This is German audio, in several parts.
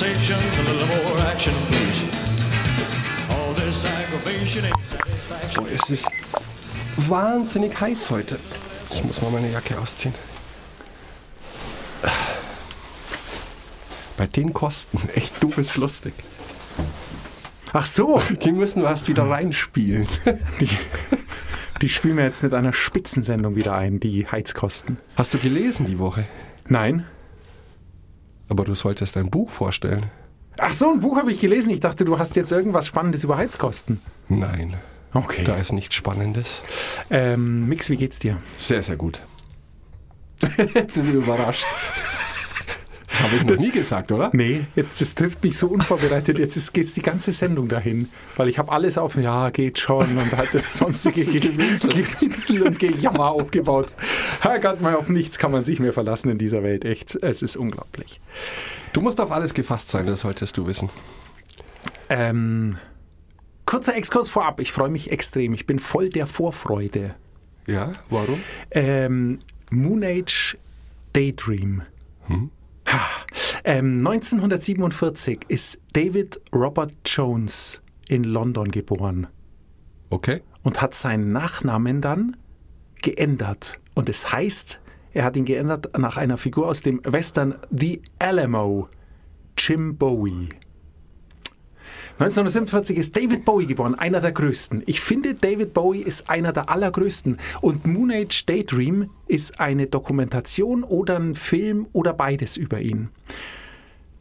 conversation, a little more action, please. All this aggravation ain't satisfaction. Oh, es ist wahnsinnig heiß heute. Ich muss mal meine Jacke ausziehen. Bei den Kosten, echt, du bist lustig. Ach so, Die müssen wir erst wieder reinspielen. die, die spielen wir jetzt mit einer Spitzensendung wieder ein, die Heizkosten. Hast du gelesen die Woche? Nein? Aber du solltest ein Buch vorstellen. Ach so, ein Buch habe ich gelesen. Ich dachte, du hast jetzt irgendwas Spannendes über Heizkosten. Nein, Okay. da ist nichts Spannendes. Ähm, Mix, wie geht's dir? Sehr, sehr gut. Jetzt sie überrascht. Das habe ich noch nie gesagt, oder? Nee, jetzt, das trifft mich so unvorbereitet. Jetzt ist, geht's die ganze Sendung dahin. Weil ich habe alles auf, ja, geht schon. Und halt das sonstige Gewinzel, Gewinzel und Gejammer aufgebaut. Herrgott, mal auf nichts kann man sich mehr verlassen in dieser Welt. Echt, es ist unglaublich. Du musst auf alles gefasst sein, das solltest du wissen. Ähm, kurzer Exkurs vorab. Ich freue mich extrem. Ich bin voll der Vorfreude. Ja, warum? Ähm, Moon Age Daydream. Ha. Ähm, 1947 ist David Robert Jones in London geboren Okay. und hat seinen Nachnamen dann geändert. Und es heißt, er hat ihn geändert nach einer Figur aus dem Western The Alamo, Jim Bowie. 1947 ist David Bowie geboren, einer der größten. Ich finde, David Bowie ist einer der allergrößten. Und Moon Age Daydream ist eine Dokumentation oder ein Film oder beides über ihn.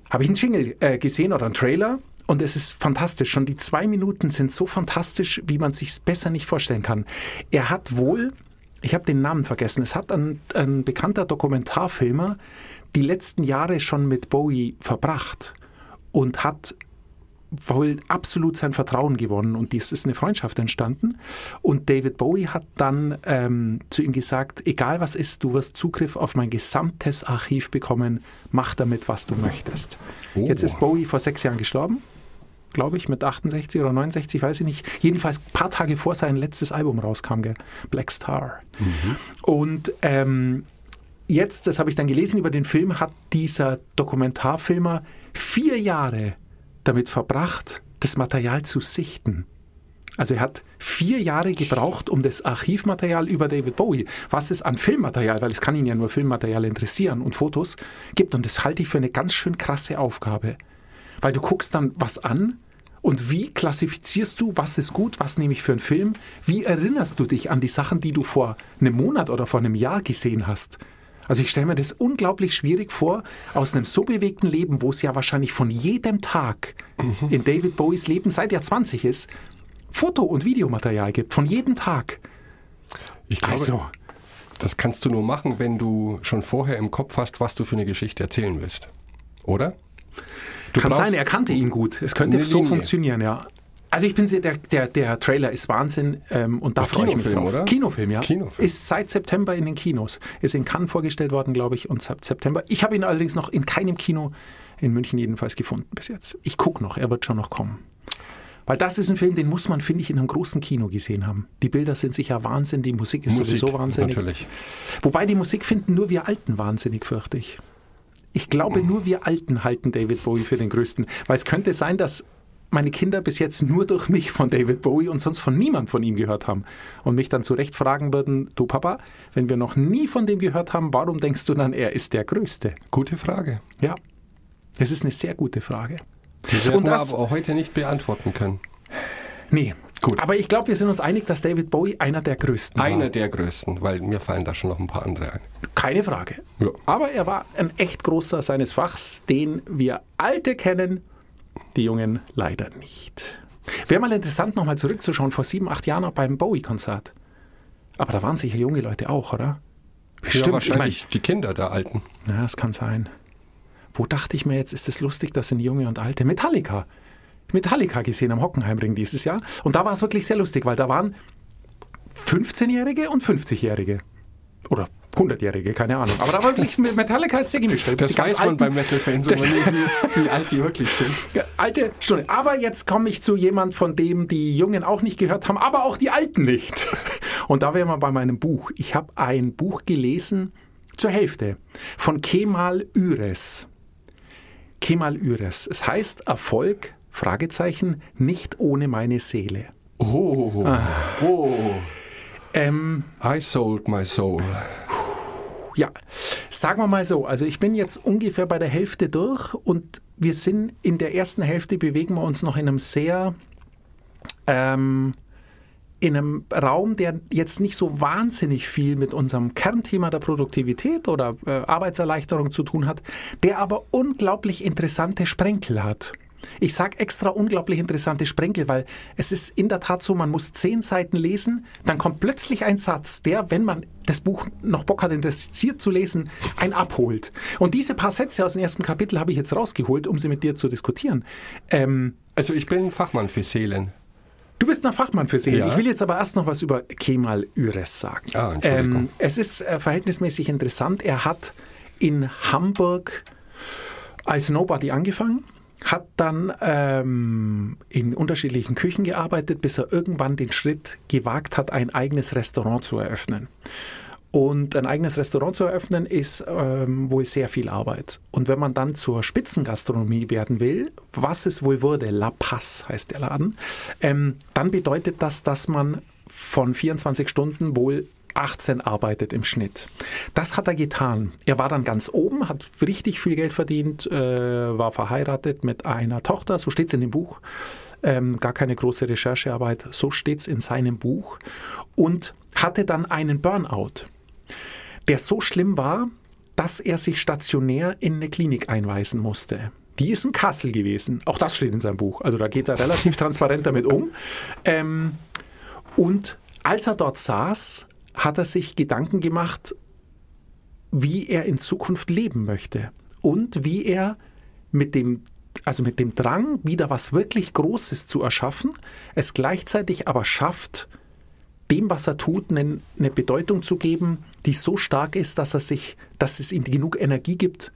Habe ich einen Jingle äh, gesehen oder einen Trailer und es ist fantastisch. Schon die zwei Minuten sind so fantastisch, wie man sich besser nicht vorstellen kann. Er hat wohl, ich habe den Namen vergessen, es hat ein, ein bekannter Dokumentarfilmer die letzten Jahre schon mit Bowie verbracht und hat wohl absolut sein Vertrauen gewonnen und es ist eine Freundschaft entstanden. Und David Bowie hat dann ähm, zu ihm gesagt, egal was ist, du wirst Zugriff auf mein gesamtes Archiv bekommen, mach damit, was du möchtest. Oh. Jetzt ist Bowie vor sechs Jahren gestorben, glaube ich, mit 68 oder 69, weiß ich nicht. Jedenfalls ein paar Tage vor sein letztes Album rauskam, gell? Black Star. Und ähm, jetzt, das habe ich dann gelesen über den Film, hat dieser Dokumentarfilmer vier Jahre damit verbracht, das Material zu sichten. Also er hat vier Jahre gebraucht, um das Archivmaterial über David Bowie, was es an Filmmaterial, weil es kann ihn ja nur Filmmaterial interessieren und Fotos, gibt. Und das halte ich für eine ganz schön krasse Aufgabe. Weil du guckst dann was an und wie klassifizierst du, was ist gut, was nehme ich für einen Film? Wie erinnerst du dich an die Sachen, die du vor einem Monat oder vor einem Jahr gesehen hast? Also ich stelle mir das unglaublich schwierig vor, aus einem so bewegten Leben, wo es ja wahrscheinlich von jedem Tag in David Bowies Leben, seit er 20 ist, Foto- und Videomaterial gibt, von jedem Tag. Ich glaube, Also, das kannst du nur machen, wenn du schon vorher im Kopf hast, was du für eine Geschichte erzählen willst. Oder? Du kann sein, er kannte ihn gut. Es könnte so funktionieren, ja. Also ich bin sehr, der, der, der Trailer ist Wahnsinn ähm, und da freue ich mich Kinofilm, drauf. oder? Kinofilm, ja. Kinofilm. Ist seit September in den Kinos. Ist in Cannes vorgestellt worden, glaube ich, und seit September. Ich habe ihn allerdings noch in keinem Kino, in München jedenfalls, gefunden bis jetzt. Ich gucke noch, er wird schon noch kommen. Weil das ist ein Film, den muss man, finde ich, in einem großen Kino gesehen haben. Die Bilder sind sicher Wahnsinn, die Musik ist Musik, sowieso wahnsinnig. natürlich. Wobei die Musik finden nur wir Alten wahnsinnig, fürchte ich. Ich glaube, nur wir Alten halten David Bowie für den größten. Weil es könnte sein, dass meine Kinder bis jetzt nur durch mich von David Bowie und sonst von niemand von ihm gehört haben. Und mich dann zu Recht fragen würden, du Papa, wenn wir noch nie von dem gehört haben, warum denkst du dann, er ist der Größte? Gute Frage. Ja, das ist eine sehr gute Frage. Die werden wir aber auch heute nicht beantworten können. Nee, Gut. Aber ich glaube, wir sind uns einig, dass David Bowie einer der Größten Einer war. der größten, weil mir fallen da schon noch ein paar andere ein. Keine Frage. Ja. Aber er war ein echt großer seines Fachs, den wir Alte kennen, die Jungen leider nicht. Wäre mal interessant, nochmal zurückzuschauen, vor sieben, acht Jahren beim Bowie-Konzert. Aber da waren sicher junge Leute auch, oder? ja, wahrscheinlich die Kinder der Alten. Ich mein, ja, das kann sein. Wo dachte ich mir jetzt, ist es lustig, das sind junge und alte? Metallica. Metallica gesehen am Hockenheimring dieses Jahr. Und da war es wirklich sehr lustig, weil da waren 15-Jährige und 50-Jährige. Oder 100-Jährige, keine Ahnung. Aber da war wirklich, Metallica ist sehr gemischt. Da Das weiß man bei Metal-Fans wie, wie alt die wirklich sind. Alte Stunde. Aber jetzt komme ich zu jemand, von dem die Jungen auch nicht gehört haben, aber auch die Alten nicht. Und da wären wir bei meinem Buch. Ich habe ein Buch gelesen zur Hälfte von Kemal Üres. Kemal Üres. Es heißt Erfolg, Fragezeichen, nicht ohne meine Seele. Oh, Ah. oh, Ähm, I sold my soul. Ja, sagen wir mal so, also ich bin jetzt ungefähr bei der Hälfte durch und wir sind in der ersten Hälfte, bewegen wir uns noch in einem sehr, ähm, in einem Raum, der jetzt nicht so wahnsinnig viel mit unserem Kernthema der Produktivität oder äh, Arbeitserleichterung zu tun hat, der aber unglaublich interessante Sprenkel hat. Ich sage extra unglaublich interessante Sprenkel, weil es ist in der Tat so, man muss zehn Seiten lesen, dann kommt plötzlich ein Satz, der, wenn man das Buch noch Bock hat, interessiert zu lesen, einen abholt. Und diese paar Sätze aus dem ersten Kapitel habe ich jetzt rausgeholt, um sie mit dir zu diskutieren. Ähm, Also ich bin Fachmann für Seelen. Du bist ein Fachmann für Seelen. Ja. Ich will jetzt aber erst noch was über Kemal Üres sagen. Ah, Entschuldigung. es ist äh, verhältnismäßig interessant. Er hat in Hamburg als Nobody angefangen, hat dann ähm, in unterschiedlichen Küchen gearbeitet, bis er irgendwann den Schritt gewagt hat, ein eigenes Restaurant zu eröffnen. Und ein eigenes Restaurant zu eröffnen ist ähm, wohl sehr viel Arbeit. Und wenn man dann zur Spitzengastronomie werden will, was es wohl wurde, La Paz heißt der Laden, ähm, dann bedeutet das, dass man von 24 Stunden wohl 18 arbeitet im Schnitt. Das hat er getan. Er war dann ganz oben, hat richtig viel Geld verdient, äh, war verheiratet mit einer Tochter, so steht es in dem Buch. Ähm, gar keine große Recherchearbeit, so steht es in seinem Buch. Und hatte dann einen Burnout, der so schlimm war, dass er sich stationär in eine Klinik einweisen musste. Die ist in Kassel gewesen. Auch das steht in seinem Buch. Also da geht er relativ transparent damit um. Ähm, und als er dort saß, hat er sich Gedanken gemacht, wie er in Zukunft leben möchte und wie er mit dem also mit dem Drang, wieder was wirklich Großes zu erschaffen, es gleichzeitig aber schafft, dem, was er tut, eine, eine Bedeutung zu geben, die so stark ist, dass er sich, dass es ihm genug Energie gibt,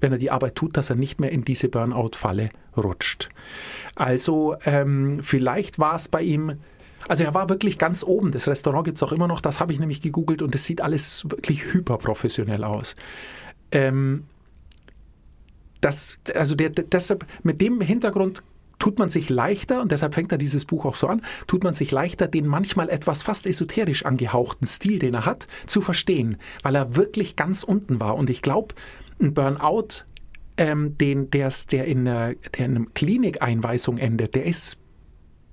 wenn er die Arbeit tut, dass er nicht mehr in diese Burnout-Falle rutscht. Also ähm, vielleicht war es bei ihm, also er war wirklich ganz oben. Das Restaurant gibt es auch immer noch, das habe ich nämlich gegoogelt und es sieht alles wirklich hyperprofessionell aus. Ähm, das, also der, deshalb, mit dem Hintergrund tut man sich leichter, und deshalb fängt er dieses Buch auch so an, tut man sich leichter, den manchmal etwas fast esoterisch angehauchten Stil, den er hat, zu verstehen, weil er wirklich ganz unten war. Und ich glaube, ein Burnout, ähm, den, der's, der, in, einer- der in einer Klinikeinweisung endet, der ist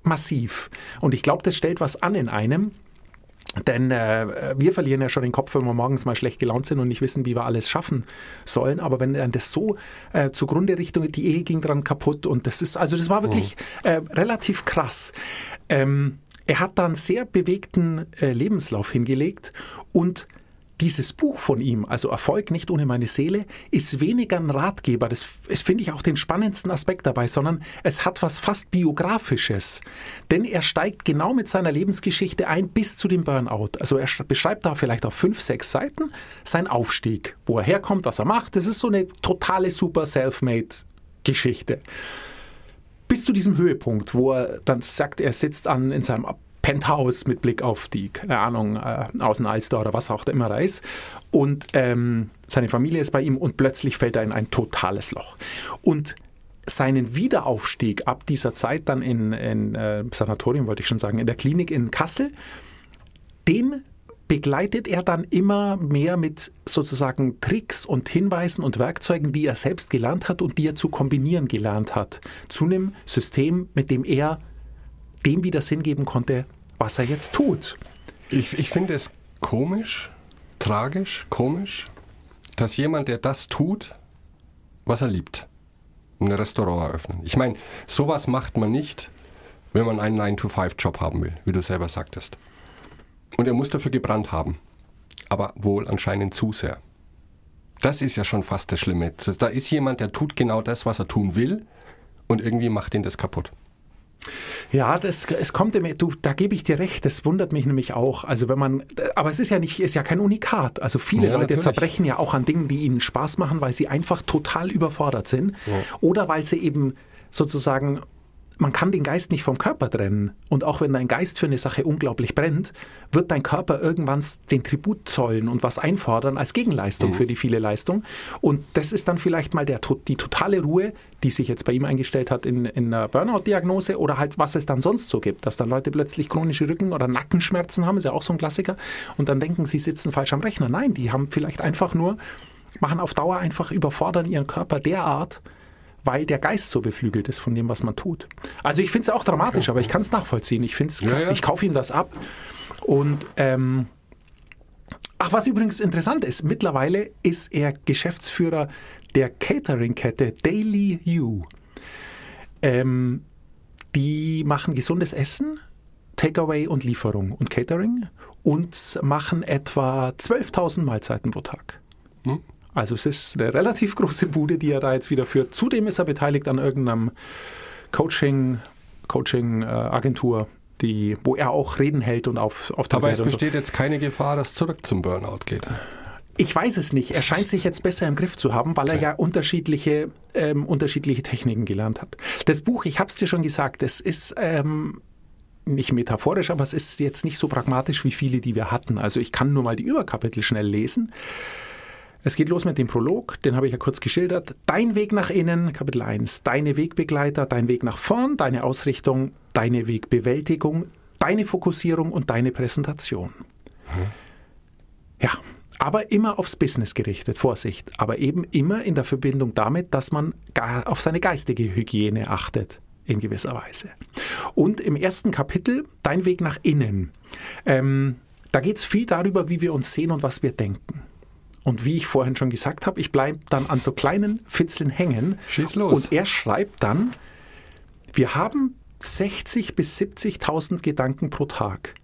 massiv. Und ich glaube, das stellt was an in einem, denn äh, wir verlieren ja schon den Kopf, wenn wir morgens mal schlecht gelaunt sind und nicht wissen, wie wir alles schaffen sollen. Aber wenn dann das so äh, zugrunde Richtung, die Ehe ging dran kaputt und das ist, also das war wirklich äh, relativ krass. Ähm, er hat da einen sehr bewegten äh, Lebenslauf hingelegt und dieses Buch von ihm, also Erfolg nicht ohne meine Seele, ist weniger ein Ratgeber, das ist, finde ich, auch den spannendsten Aspekt dabei, sondern es hat was fast Biografisches. Denn er steigt genau mit seiner Lebensgeschichte ein bis zu dem Burnout. Also er sch- beschreibt da vielleicht auf fünf, sechs Seiten seinen Aufstieg, wo er herkommt, was er macht. Das ist so eine totale super self-made Geschichte bis zu diesem Höhepunkt, wo er dann sagt, er sitzt an in seinem Penthouse mit Blick auf die, keine Ahnung, äh, Außenalster oder was auch immer da ist. Und ähm, seine Familie ist bei ihm und plötzlich fällt er in ein totales Loch. Und seinen Wiederaufstieg ab dieser Zeit dann in, in äh, Sanatorium, wollte ich schon sagen, in der Klinik in Kassel, den begleitet er dann immer mehr mit sozusagen Tricks und Hinweisen und Werkzeugen, die er selbst gelernt hat und die er zu kombinieren gelernt hat, zu einem System, mit dem er dem wieder Sinn geben konnte, was er jetzt tut. Ich, ich finde es komisch, tragisch, komisch, dass jemand, der das tut, was er liebt, ein Restaurant eröffnen. Ich meine, sowas macht man nicht, wenn man einen 9-to-5-Job haben will, wie du selber sagtest. Und er muss dafür gebrannt haben. Aber wohl anscheinend zu sehr. Das ist ja schon fast das Schlimme. Da ist jemand, der tut genau das, was er tun will, und irgendwie macht ihn das kaputt. Ja, das, es kommt immer, du, da gebe ich dir recht, das wundert mich nämlich auch. Also wenn man, aber es ist ja nicht, ist ja kein Unikat. Also viele Ja, Leute natürlich. zerbrechen ja auch an Dingen, die ihnen Spaß machen, weil sie einfach total überfordert sind. Oder weil sie eben sozusagen man kann den Geist nicht vom Körper trennen. Und auch wenn dein Geist für eine Sache unglaublich brennt, wird dein Körper irgendwann den Tribut zollen und was einfordern als Gegenleistung für die viele Leistung. Und das ist dann vielleicht mal der, die totale Ruhe, die sich jetzt bei ihm eingestellt hat in, in einer Burnout-Diagnose oder halt was es dann sonst so gibt, dass dann Leute plötzlich chronische Rücken- oder Nackenschmerzen haben, ist ja auch so ein Klassiker, und dann denken, sie sitzen falsch am Rechner. Nein, die haben vielleicht einfach nur, machen auf Dauer einfach überfordern ihren Körper derart, weil der Geist so beflügelt ist von dem, was man tut. Also ich finde es auch dramatisch, aber ich kann es nachvollziehen. Ich, find's, Ja, ja. ich kaufe ihm das ab. Und ähm, ach, was übrigens interessant ist, mittlerweile ist er Geschäftsführer der Catering-Kette Daily You. Ähm, die machen gesundes Essen, Takeaway und Lieferung und Catering und machen etwa 12.000 Mahlzeiten pro Tag. Also es ist eine relativ große Bude, die er da jetzt wieder führt. Zudem ist er beteiligt an irgendeinem Coaching, Coaching-Agentur, die, wo er auch Reden hält und auf, auf der Aber es und so. besteht jetzt keine Gefahr, dass zurück zum Burnout geht. Ich weiß es nicht. Er scheint sich jetzt besser im Griff zu haben, weil er ja unterschiedliche, ähm, unterschiedliche Techniken gelernt hat. Das Buch, ich habe es dir schon gesagt, es ist ähm, nicht metaphorisch, aber es ist jetzt nicht so pragmatisch wie viele, die wir hatten. Also ich kann nur mal die Überkapitel schnell lesen. Es geht los mit dem Prolog, den habe ich ja kurz geschildert. Dein Weg nach innen, Kapitel 1. Deine Wegbegleiter, dein Weg nach vorn, deine Ausrichtung, deine Wegbewältigung, deine Fokussierung und deine Präsentation. Ja, aber immer aufs Business gerichtet, Vorsicht. Aber eben immer in der Verbindung damit, dass man auf seine geistige Hygiene achtet, in gewisser Weise. Und im ersten Kapitel, Dein Weg nach innen, ähm, da geht es viel darüber, wie wir uns sehen und was wir denken. Und wie ich vorhin schon gesagt habe, ich bleibe dann an so kleinen Fitzeln hängen. Schieß los. Und er schreibt dann, wir haben 60.000 bis 70.000 Gedanken pro Tag.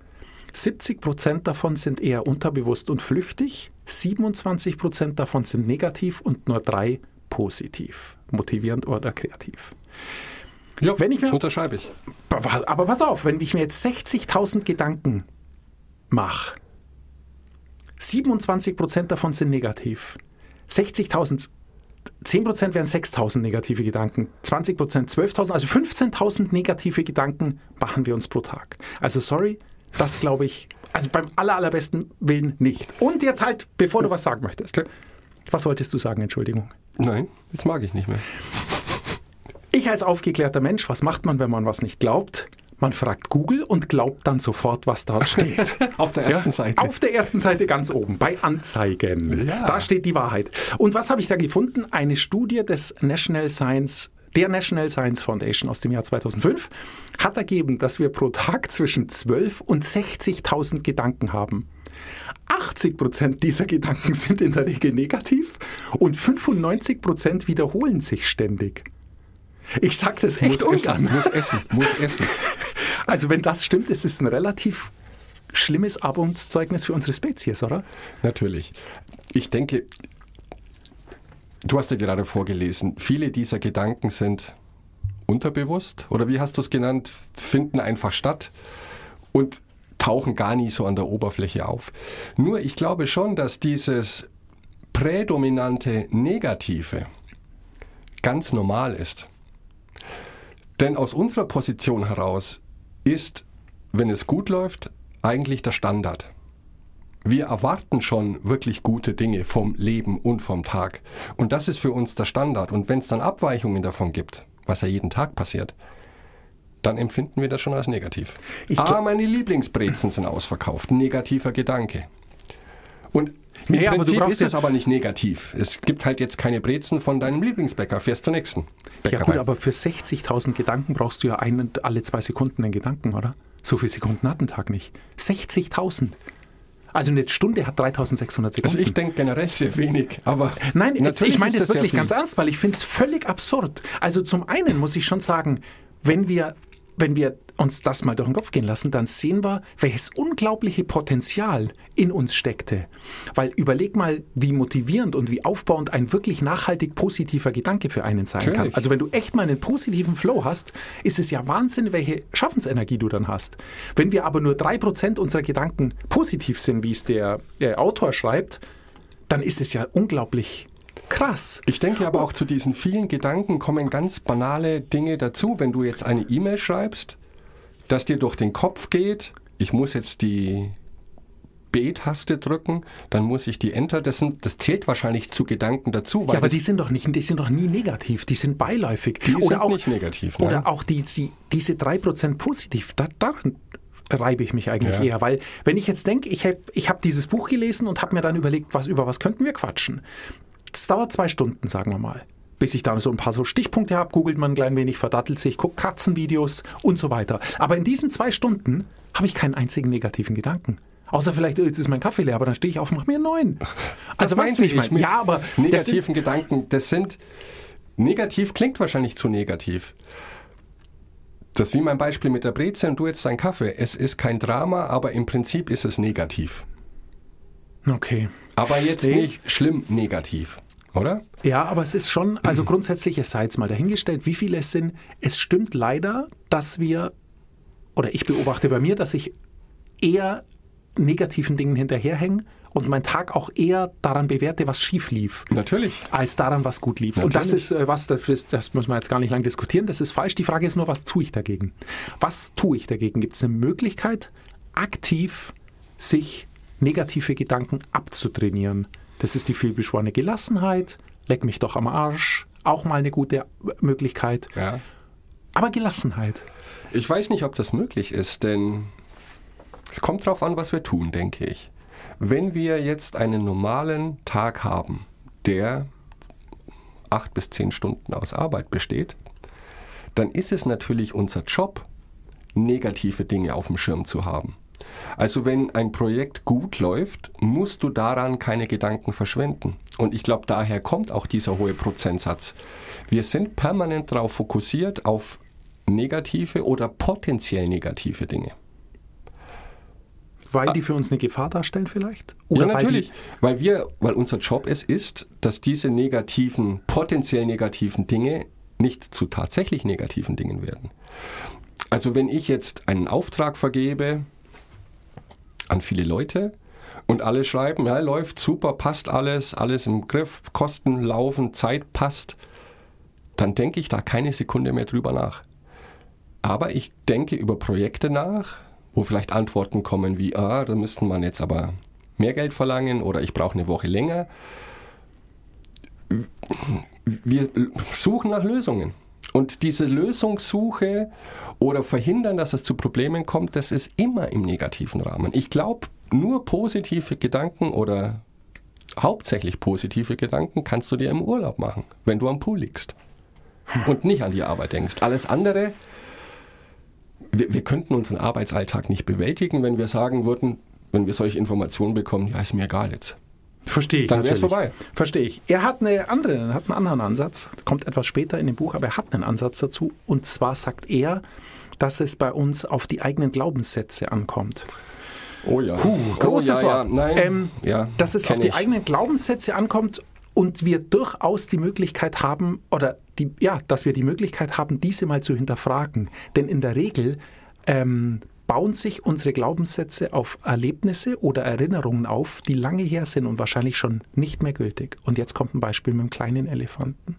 70 Prozent davon sind eher unterbewusst und flüchtig, 27 Prozent davon sind negativ und nur drei positiv, motivierend oder kreativ. Ja, Wenn ich mir- unterschreibe ich. Aber aber pass auf, wenn ich mir jetzt 60.000 Gedanken mache, 27 Prozent davon sind negativ. 60.000, 10 Prozent wären 6.000 negative Gedanken, 20 Prozent 12.000, also 15.000 negative Gedanken machen wir uns pro Tag. Also sorry, das glaube ich, also beim aller, allerbesten Willen nicht. Und jetzt halt, bevor du was sagen möchtest. Okay. Was wolltest du sagen, Entschuldigung? Nein, jetzt mag ich nicht mehr. Ich als aufgeklärter Mensch, was macht man, wenn man was nicht glaubt? Man fragt Google und glaubt dann sofort, was dort steht. Auf der ersten Seite. Auf der ersten Seite ganz oben, bei Anzeigen. Ja. Da steht die Wahrheit. Und was habe ich da gefunden? Eine Studie des National Science der National Science Foundation aus dem Jahr 2005 hat ergeben, dass wir pro Tag zwischen 12 und 60.000 Gedanken haben. 80 Prozent dieser Gedanken sind in der Regel negativ und 95 Prozent wiederholen sich ständig. Ich sage das echt Muss essen, ungern. muss essen, muss essen. Also wenn das stimmt, ist es ein relativ schlimmes Armutszeugnis für unsere Spezies, oder? Natürlich. Ich denke, du hast ja gerade vorgelesen, viele dieser Gedanken sind unterbewusst oder wie hast du es genannt, finden einfach statt und tauchen gar nie so an der Oberfläche auf. Nur ich glaube schon, dass dieses prädominante Negative ganz normal ist. Denn aus unserer Position heraus ist, wenn es gut läuft, eigentlich der Standard. Wir erwarten schon wirklich gute Dinge vom Leben und vom Tag. Und das ist für uns der Standard. Und wenn es dann Abweichungen davon gibt, was ja jeden Tag passiert, dann empfinden wir das schon als negativ. Ich ah, meine Lieblingsbrezen sind ausverkauft. Negativer Gedanke. Und im Nee, aber du brauchst ist ja- es aber nicht negativ. Es gibt halt jetzt keine Brezen von deinem Lieblingsbäcker. Fährst zur nächsten Ja Bäckerei. gut, aber für 60.000 Gedanken brauchst du ja einen, alle zwei Sekunden einen Gedanken, oder? So viele Sekunden hat ein Tag nicht. 60.000. Also eine Stunde hat 3.600 Sekunden. also ich denke generell sehr wenig, aber Nein, natürlich ich meine das sehr wirklich ganz ernst, weil ich finde es völlig absurd. Also zum einen muss ich schon sagen, wenn wir, wenn wir uns das mal durch den Kopf gehen lassen, dann sehen wir, welches unglaubliche Potenzial in uns steckte. Weil überleg mal, wie motivierend und wie aufbauend ein wirklich nachhaltig positiver Gedanke für einen sein kann. Natürlich. Also wenn du echt mal einen positiven Flow hast, ist es ja Wahnsinn, welche Schaffensenergie du dann hast. Wenn wir aber nur 3% unserer Gedanken positiv sind, wie es der äh, Autor schreibt, dann ist es ja unglaublich krass. Ich denke aber auch zu diesen vielen Gedanken kommen ganz banale Dinge dazu. Wenn du jetzt eine E-Mail schreibst, dass dir durch den Kopf geht, ich muss jetzt die B-Taste drücken, dann muss ich die Enter, das, sind, das zählt wahrscheinlich zu Gedanken dazu. Ja, aber die sind doch nicht, die sind doch nie negativ, die sind beiläufig. Die oder sind auch, nicht negativ, nein. Oder auch die, die, diese 3% positiv, da, daran reibe ich mich eigentlich Ja. eher, weil wenn ich jetzt denke, ich habe ich hab dieses Buch gelesen und habe mir dann überlegt, was, über was könnten wir quatschen. Das dauert zwei Stunden, sagen wir mal. Bis ich dann so ein paar so Stichpunkte habe, googelt man ein klein wenig, verdattelt sich, guckt Katzenvideos und so weiter. Aber in diesen zwei Stunden habe ich keinen einzigen negativen Gedanken. Außer vielleicht, oh, jetzt ist mein Kaffee leer, aber dann stehe ich auf und mache mir einen neuen. Also weißt du, ich meine? Ja, aber das sind, negativen Gedanken, das sind negativ klingt wahrscheinlich zu negativ. Das ist wie mein Beispiel mit der Breze und du jetzt dein Kaffee. Es ist kein Drama, aber im Prinzip ist es negativ. Okay. Aber jetzt Nee. nicht schlimm negativ, oder? Ja, aber es ist schon, also grundsätzlich, es sei jetzt mal dahingestellt, wie viele es sind. Es stimmt leider, dass wir, oder ich beobachte bei mir, dass ich eher negativen Dingen hinterherhänge und meinen Tag auch eher daran bewerte, was schief lief. Natürlich. Als daran, was gut lief. Und das Natürlich. ist äh, was, das, ist- das muss man jetzt gar nicht lang diskutieren, das ist falsch. Die Frage ist nur, was tue ich dagegen? Was tue ich dagegen? Gibt es eine Möglichkeit, aktiv sich negative Gedanken abzutrainieren? Das ist die vielbeschworene Gelassenheit, leck mich doch am Arsch, auch mal eine gute Möglichkeit. Ja. Aber Gelassenheit. Ich weiß nicht, ob das möglich ist, denn es kommt darauf an, was wir tun, denke ich. Wenn wir jetzt einen normalen Tag haben, der acht bis zehn Stunden aus Arbeit besteht, dann ist es natürlich unser Job, negative Dinge auf dem Schirm zu haben. Also wenn ein Projekt gut läuft, musst du daran keine Gedanken verschwenden. Und ich glaube, daher kommt auch dieser hohe Prozentsatz. Wir sind permanent darauf fokussiert, auf negative oder potenziell negative Dinge. Weil die für uns eine Gefahr darstellen vielleicht? Ah. ja, weil natürlich. Weil wir, weil unser Job es ist, dass diese negativen, potenziell negativen Dinge nicht zu tatsächlich negativen Dingen werden. Also wenn ich jetzt einen Auftrag vergebe an viele Leute und alle schreiben, ja, läuft super, passt alles, alles im Griff, Kosten laufen, Zeit passt, dann denke ich da keine Sekunde mehr drüber nach. Aber ich denke über Projekte nach, wo vielleicht Antworten kommen wie, ah, da müsste man jetzt aber mehr Geld verlangen oder ich brauche eine Woche länger. Wir suchen nach Lösungen. Und diese Lösungssuche oder verhindern, dass es zu Problemen kommt, das ist immer im negativen Rahmen. Ich glaube, nur positive Gedanken oder hauptsächlich positive Gedanken kannst du dir im Urlaub machen, wenn du am Pool liegst und nicht an die Arbeit denkst. Alles andere, wir, wir könnten unseren Arbeitsalltag nicht bewältigen, wenn wir sagen würden, wenn wir solche Informationen bekommen, ja, ist mir egal jetzt. Verstehe ich. Dann wär's natürlich. vorbei. Verstehe ich. Er hat, eine andere, hat einen anderen Ansatz, kommt etwas später in dem Buch, aber er hat einen Ansatz dazu. Und zwar sagt er, dass es bei uns auf die eigenen Glaubenssätze ankommt. Oh ja. Puh, großes oh, ja, Wort. Ja, nein. Ähm, ja, dass es auf die ich. eigenen Glaubenssätze ankommt und wir durchaus die Möglichkeit haben, oder die, ja, dass wir die Möglichkeit haben, diese mal zu hinterfragen. Denn in der Regel ähm, bauen sich unsere Glaubenssätze auf Erlebnisse oder Erinnerungen auf, die lange her sind und wahrscheinlich schon nicht mehr gültig. Und jetzt kommt ein Beispiel mit dem kleinen Elefanten.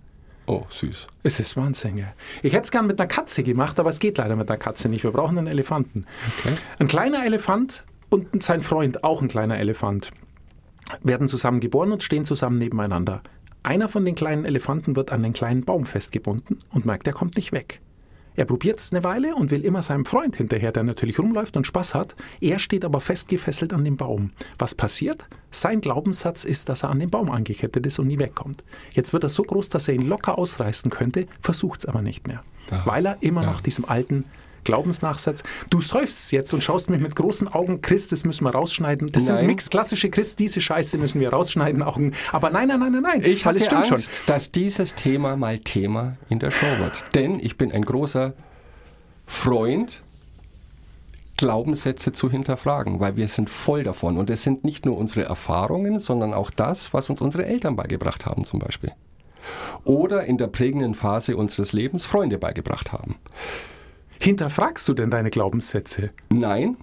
Oh, süß. Es ist Wahnsinn. ja. Ich hätte es gern mit einer Katze gemacht, aber es geht leider mit einer Katze nicht. Wir brauchen einen Elefanten. Ein kleiner Elefant und sein Freund, auch ein kleiner Elefant, werden zusammen geboren und stehen zusammen nebeneinander. Einer von den kleinen Elefanten wird an den kleinen Baum festgebunden und merkt, er kommt nicht weg. Er probiert es eine Weile und will immer seinem Freund hinterher, der natürlich rumläuft und Spaß hat. Er steht aber festgefesselt an dem Baum. Was passiert? Sein Glaubenssatz ist, dass er an den Baum angekettet ist und nie wegkommt. Jetzt wird er so groß, dass er ihn locker ausreißen könnte, versucht es aber nicht mehr. Weil er immer noch diesem alten Glaubensnachsatz. Du seufst jetzt und schaust mich mit großen Augen, Chris, das müssen wir rausschneiden. Das sind Nein. Mix klassische Chris, diese Scheiße müssen wir rausschneiden. Augen. Aber nein, nein, nein, nein, nein. Ich hatte Angst, schon. dass dieses Thema mal Thema in der Show wird. Denn ich bin ein großer Freund, Glaubenssätze zu hinterfragen, weil wir sind voll davon. Und es sind nicht nur unsere Erfahrungen, sondern auch das, was uns unsere Eltern beigebracht haben zum Beispiel. Oder in der prägenden Phase unseres Lebens Freunde beigebracht haben. Hinterfragst du denn deine Glaubenssätze? Nein.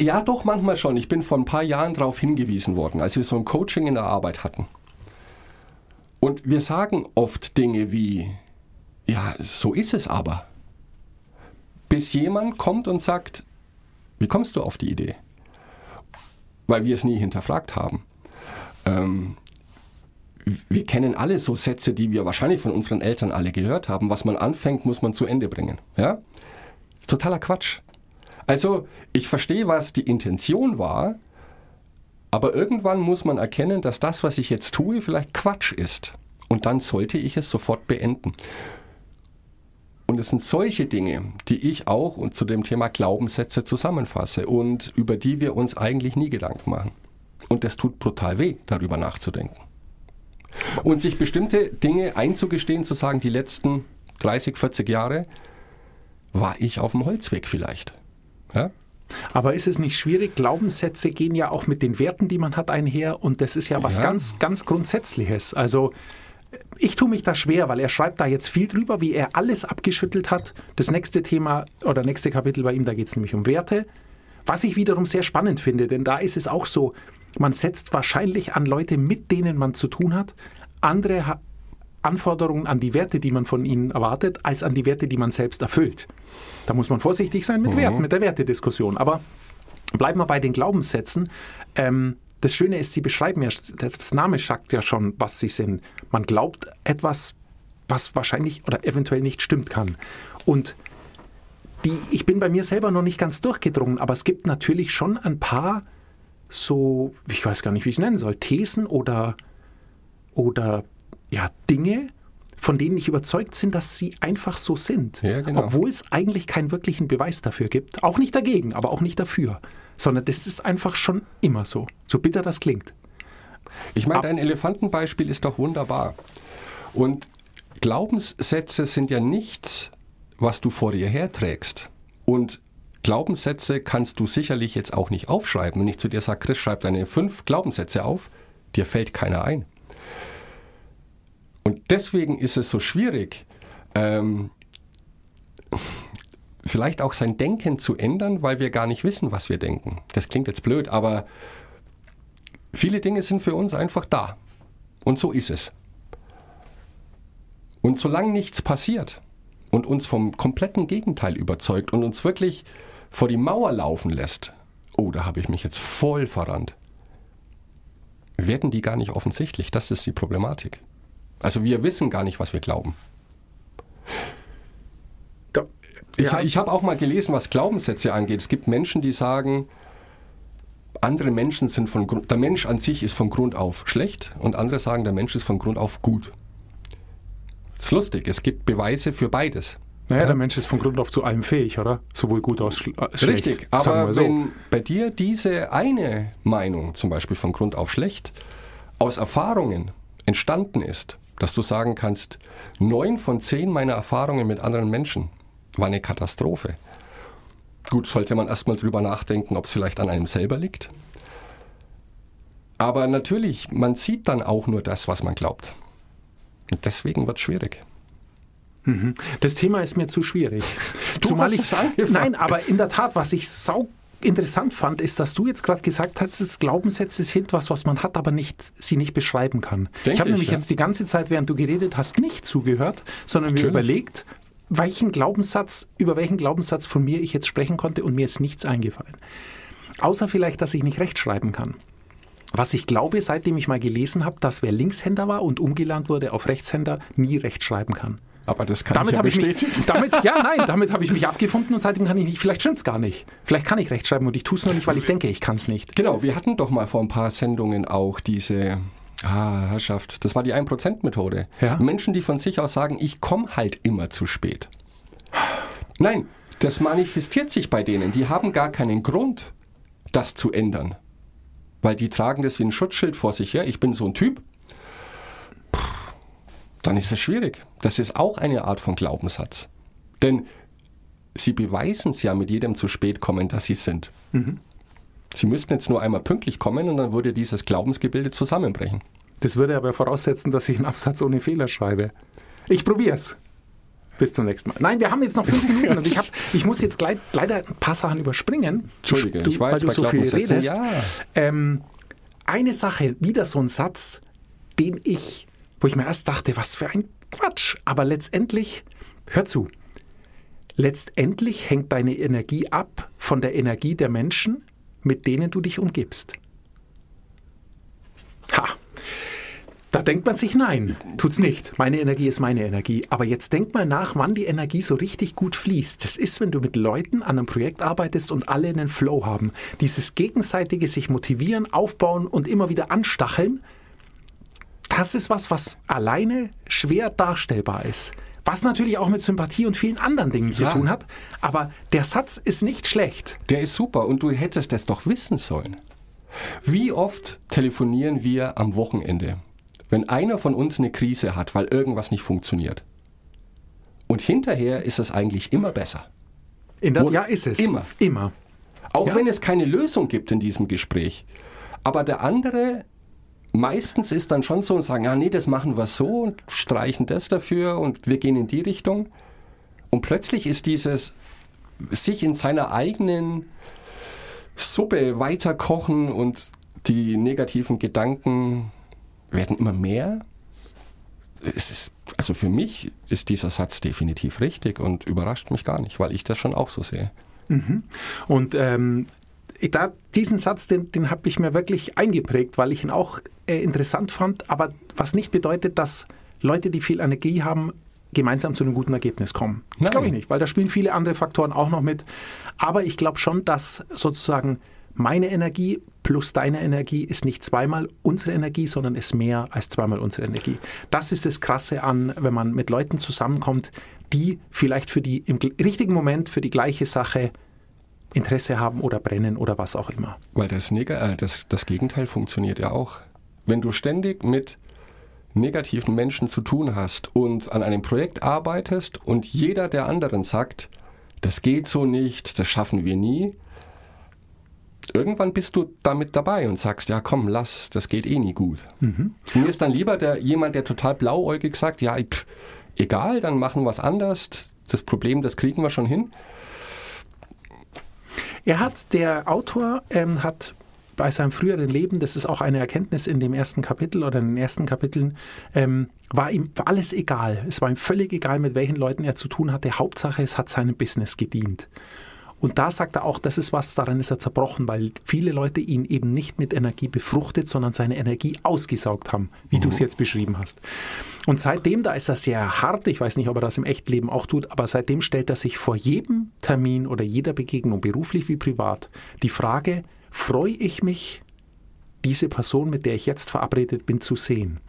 Ja, doch, manchmal schon. Ich bin vor ein paar Jahren darauf hingewiesen worden, als wir so ein Coaching in der Arbeit hatten. Und wir sagen oft Dinge wie, ja, so ist es aber. Bis jemand kommt und sagt, wie kommst du auf die Idee? Weil wir es nie hinterfragt haben. Ähm, wir kennen alle so Sätze, die wir wahrscheinlich von unseren Eltern alle gehört haben. Was man anfängt, muss man zu Ende bringen. Ja? Totaler Quatsch. Also, ich verstehe, was die Intention war, aber irgendwann muss man erkennen, dass das, was ich jetzt tue, vielleicht Quatsch ist. Und dann sollte ich es sofort beenden. Und es sind solche Dinge, die ich auch und zu dem Thema Glaubenssätze zusammenfasse und über die wir uns eigentlich nie Gedanken machen. Und es tut brutal weh, darüber nachzudenken. Und sich bestimmte Dinge einzugestehen, zu sagen, die letzten 30, 40 Jahre war ich auf dem Holzweg vielleicht. Ja? Aber ist es nicht schwierig? Glaubenssätze gehen ja auch mit den Werten, die man hat, einher. Und das ist ja was Ja. ganz, ganz Grundsätzliches. Also ich tue mich da schwer, weil er schreibt da jetzt viel drüber, wie er alles abgeschüttelt hat. Das nächste Thema oder nächste Kapitel bei ihm, da geht es nämlich um Werte. Was ich wiederum sehr spannend finde, denn da ist es auch so, man setzt wahrscheinlich an Leute, mit denen man zu tun hat, andere Anforderungen an die Werte, die man von ihnen erwartet, als an die Werte, die man selbst erfüllt. Da muss man vorsichtig sein mit Werten, mit der Wertediskussion. Aber bleiben wir bei den Glaubenssätzen. Ähm, das Schöne ist, sie beschreiben ja, das Name sagt ja schon, was sie sind. Man glaubt etwas, was wahrscheinlich oder eventuell nicht stimmt kann. Und die, ich bin bei mir selber noch nicht ganz durchgedrungen, aber es gibt natürlich schon ein paar so, ich weiß gar nicht, wie ich es nennen soll, Thesen oder, oder ja, Dinge, von denen ich überzeugt bin, dass sie einfach so sind. Ja, genau. Obwohl es eigentlich keinen wirklichen Beweis dafür gibt. Auch nicht dagegen, aber auch nicht dafür. Sondern das ist einfach schon immer so. So bitter das klingt. Ich meine, dein Elefantenbeispiel ist doch wunderbar. Und Glaubenssätze sind ja nichts, was du vor dir herträgst. Und Glaubenssätze kannst du sicherlich jetzt auch nicht aufschreiben. Wenn ich zu dir sage, Chris, schreib deine fünf Glaubenssätze auf, dir fällt keiner ein. Und deswegen ist es so schwierig, ähm, vielleicht auch sein Denken zu ändern, weil wir gar nicht wissen, was wir denken. Das klingt jetzt blöd, aber viele Dinge sind für uns einfach da. Und so ist es. Und solange nichts passiert und uns vom kompletten Gegenteil überzeugt und uns wirklich vor die Mauer laufen lässt, oh, da habe ich mich jetzt voll verrannt, werden die gar nicht offensichtlich. Das ist die Problematik. Also wir wissen gar nicht, was wir glauben. Da, Ich, ja, ich habe auch mal gelesen, was Glaubenssätze angeht. Es gibt Menschen, die sagen, andere Menschen sind von Grund, der Mensch an sich ist von Grund auf schlecht und andere sagen, der Mensch ist von Grund auf gut. Das ist lustig, es gibt Beweise für beides. naja, Ja. der Mensch ist von Grund auf zu allem fähig, oder? Sowohl gut als schl schlecht. Richtig, aber so. wenn bei dir diese eine Meinung, zum Beispiel von Grund auf schlecht, aus Erfahrungen entstanden ist, dass du sagen kannst, neun von zehn meiner Erfahrungen mit anderen Menschen war eine Katastrophe. Gut, sollte man erstmal drüber nachdenken, ob es vielleicht an einem selber liegt. Aber natürlich, man sieht dann auch nur das, was man glaubt. Und deswegen wird es schwierig. Das Thema ist mir zu schwierig. Du hast es angefangen. Nein, aber in der Tat, was ich sau interessant fand, ist, dass du jetzt gerade gesagt hast, dass Glaubenssätze sind was, was man hat, aber nicht, sie nicht beschreiben kann. Denk ich habe ich, nämlich ja. jetzt die ganze Zeit, während du geredet hast, nicht zugehört, sondern mir Natürlich. überlegt, welchen Glaubenssatz, über welchen Glaubenssatz von mir ich jetzt sprechen konnte und mir ist nichts eingefallen. Außer vielleicht, dass ich nicht rechtschreiben kann. Was ich glaube, seitdem ich mal gelesen habe, dass wer Linkshänder war und umgelernt wurde auf Rechtshänder, nie rechtschreiben kann. Aber das kann Damit ich ja habe ich mich, bestätigen. damit, ja, nein, damit habe ich mich abgefunden und seitdem kann ich nicht. Vielleicht stimmt's gar nicht. Vielleicht kann ich rechtschreiben und ich tue es nur nicht, weil ich denke, ich kann es nicht. Genau, wir hatten doch mal vor ein paar Sendungen auch diese ah, Herrschaft. Das war die 1%-Methode. Ja. Menschen, die von sich aus sagen, ich komme halt immer zu spät. Nein, das manifestiert sich bei denen. Die haben gar keinen Grund, das zu ändern. Weil die tragen das wie ein Schutzschild vor sich her. Ich bin so ein Typ. Dann ist es schwierig. Das ist auch eine Art von Glaubenssatz. Denn sie beweisen es ja mit jedem zu spät kommen, dass sie es sind. Sie müssten jetzt nur einmal pünktlich kommen und dann würde dieses Glaubensgebilde zusammenbrechen. Das würde aber voraussetzen, dass ich einen Absatz ohne Fehler schreibe. Ich probier's. Bis zum nächsten Mal. Nein, wir haben jetzt noch fünf Minuten und ich, hab, ich muss jetzt gleich, leider ein paar Sachen überspringen. Entschuldige, du, ich war weil du bei so viel redest. Ja. Ähm, eine Sache, wieder so ein Satz, den ich wo ich mir erst dachte, was für ein Quatsch. Aber letztendlich, hör zu, letztendlich hängt deine Energie ab von der Energie der Menschen, mit denen du dich umgibst. Ha! Da denkt man sich, nein, tut's nicht. Meine Energie ist meine Energie. Aber jetzt denk mal nach, wann die Energie so richtig gut fließt. Das ist, wenn du mit Leuten an einem Projekt arbeitest und alle einen Flow haben. Dieses gegenseitige sich motivieren, aufbauen und immer wieder anstacheln, das ist was, was alleine schwer darstellbar ist. Was natürlich auch mit Sympathie und vielen anderen Dingen zu Ja. tun hat. Aber der Satz ist nicht schlecht. Der ist super und du hättest das doch wissen sollen. Wie oft telefonieren wir am Wochenende, wenn einer von uns eine Krise hat, weil irgendwas nicht funktioniert? Und hinterher ist es eigentlich immer besser. In der, ja, ist es. immer. Immer. Auch Ja. wenn es keine Lösung gibt in diesem Gespräch. Aber der andere meistens ist dann schon so und sagen, ja, nee, das machen wir so und streichen das dafür und wir gehen in die Richtung. Und plötzlich ist dieses sich in seiner eigenen Suppe weiterkochen und die negativen Gedanken werden immer mehr. Ist, also für mich ist dieser Satz definitiv richtig und überrascht mich gar nicht, weil ich das schon auch so sehe. Und ähm, da, diesen Satz, den, den habe ich mir wirklich eingeprägt, weil ich ihn auch äh, interessant fand, aber was nicht bedeutet, dass Leute, die viel Energie haben, gemeinsam zu einem guten Ergebnis kommen. Das glaube ich nicht, weil da spielen viele andere Faktoren auch noch mit. Aber ich glaube schon, dass sozusagen meine Energie plus deine Energie ist nicht zweimal unsere Energie, sondern ist mehr als zweimal unsere Energie. Das ist das Krasse an, wenn man mit Leuten zusammenkommt, die vielleicht für die im richtigen Moment für die gleiche Sache Interesse haben oder brennen oder was auch immer. Weil das, Neg äh, das, das Gegenteil funktioniert ja auch. Wenn du ständig mit negativen Menschen zu tun hast und an einem Projekt arbeitest und jeder der anderen sagt, das geht so nicht, das schaffen wir nie, irgendwann bist du damit dabei und sagst, ja komm, lass, das geht eh nie gut. Mir ist dann lieber der, jemand, der total blauäugig sagt, ja, pff, egal, dann machen wir es anders, das Problem, das kriegen wir schon hin. Er hat, der Autor ähm, hat bei seinem früheren Leben, das ist auch eine Erkenntnis in dem ersten Kapitel oder in den ersten Kapiteln, ähm, war ihm alles egal. Es war ihm völlig egal, mit welchen Leuten er zu tun hatte. Hauptsache, es hat seinem Business gedient. Und da sagt er auch, das ist was, daran ist er zerbrochen, weil viele Leute ihn eben nicht mit Energie befruchtet, sondern seine Energie ausgesaugt haben, wie du es jetzt beschrieben hast. Und seitdem, da ist er sehr hart, ich weiß nicht, ob er das im Echtleben auch tut, aber seitdem stellt er sich vor jedem Termin oder jeder Begegnung, beruflich wie privat, die Frage, freue ich mich, diese Person, mit der ich jetzt verabredet bin, zu sehen?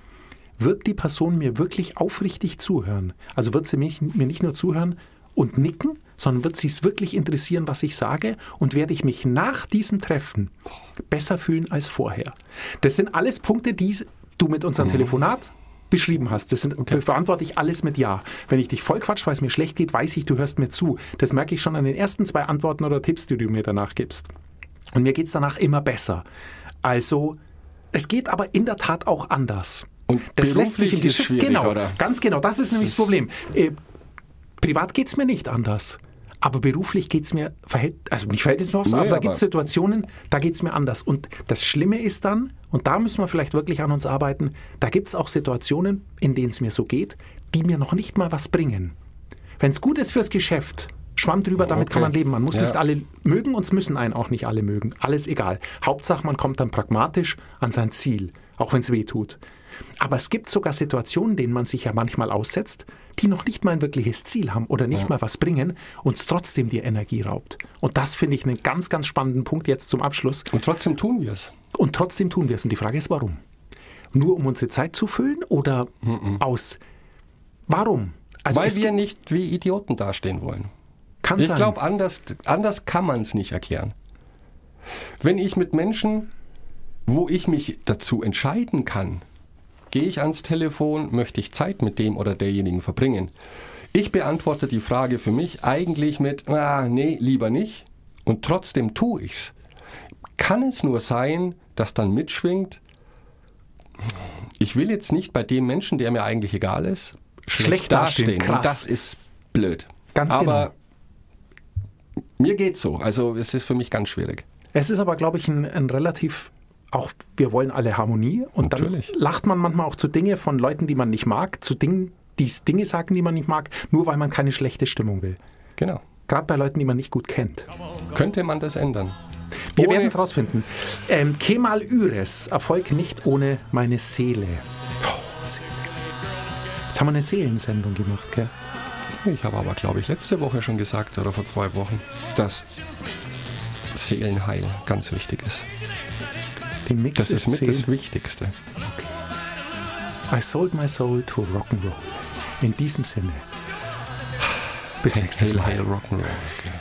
Wird die Person mir wirklich aufrichtig zuhören? Also wird sie mich, mir nicht nur zuhören und nicken, sondern wird sie es wirklich interessieren, was ich sage und werde ich mich nach diesem Treffen besser fühlen als vorher. Das sind alles Punkte, die du mit unserem Telefonat beschrieben hast. Das sind, beantworte ich alles mit Ja. Wenn ich dich voll quatsch, weil es mir schlecht geht, weiß ich, du hörst mir zu. Das merke ich schon an den ersten zwei Antworten oder Tipps, die du mir danach gibst. Und mir geht es danach immer besser. Also, es geht aber in der Tat auch anders. Und das lässt sich im Geschäft. Genau, oder? ganz genau. Das ist nämlich das ist- Problem. Äh, privat geht es mir nicht anders. Aber beruflich geht es mir, also nicht verhältnismäßig, Nee, aber da gibt es Situationen, da geht es mir anders. Und das Schlimme ist dann, und da müssen wir vielleicht wirklich an uns arbeiten, da gibt es auch Situationen, in denen es mir so geht, die mir noch nicht mal was bringen. Wenn es gut ist fürs Geschäft, schwamm drüber, damit kann Okay. man leben. Man muss Ja. nicht alle mögen und es müssen einen auch nicht alle mögen. Alles egal. Hauptsache, man kommt dann pragmatisch an sein Ziel, auch wenn es weh tut. Aber es gibt sogar Situationen, denen man sich ja manchmal aussetzt, die noch nicht mal ein wirkliches Ziel haben oder nicht mal was bringen und es trotzdem dir Energie raubt. Und das finde ich einen ganz, ganz spannenden Punkt jetzt zum Abschluss. Und trotzdem tun wir es. Und trotzdem tun wir es. Und die Frage ist, warum? Nur um unsere Zeit zu füllen oder aus? Warum? Also Weil wir nicht wie Idioten dastehen wollen. kann Ich glaube, anders, anders kann man es nicht erklären. Wenn ich mit Menschen, wo ich mich dazu entscheiden kann, gehe ich ans Telefon, möchte ich Zeit mit dem oder derjenigen verbringen. Ich beantworte die Frage für mich eigentlich mit, ah, nee, lieber nicht. Und trotzdem tue ich's. Kann es nur sein, dass dann mitschwingt, ich will jetzt nicht bei dem Menschen, der mir eigentlich egal ist, schlecht, Schlecht dastehen. Und das ist blöd. Ganz Aber mir geht's so. Also es ist für mich ganz schwierig. Es ist aber, glaube ich, ein, ein relativ auch wir wollen alle Harmonie und Natürlich. dann lacht man manchmal auch zu Dinge von Leuten, die man nicht mag, zu Dingen, die Dinge sagen, die man nicht mag, nur weil man keine schlechte Stimmung will. Genau. Gerade bei Leuten, die man nicht gut kennt. Könnte man das ändern? Wir werden es rausfinden. Ähm, Kemal Üres, Erfolg nicht ohne meine Seele. Seele. Jetzt haben wir eine Seelensendung gemacht, gell? Ich habe aber, glaube ich, letzte Woche schon gesagt oder vor zwei Wochen, dass Seelenheil ganz wichtig ist. Die Mix Das ist mit Seelen- das Wichtigste. I sold my soul to Rock'n'Roll. In diesem Sinne. Bis nächstes Mal. Hail, Rock'n'Roll. Okay.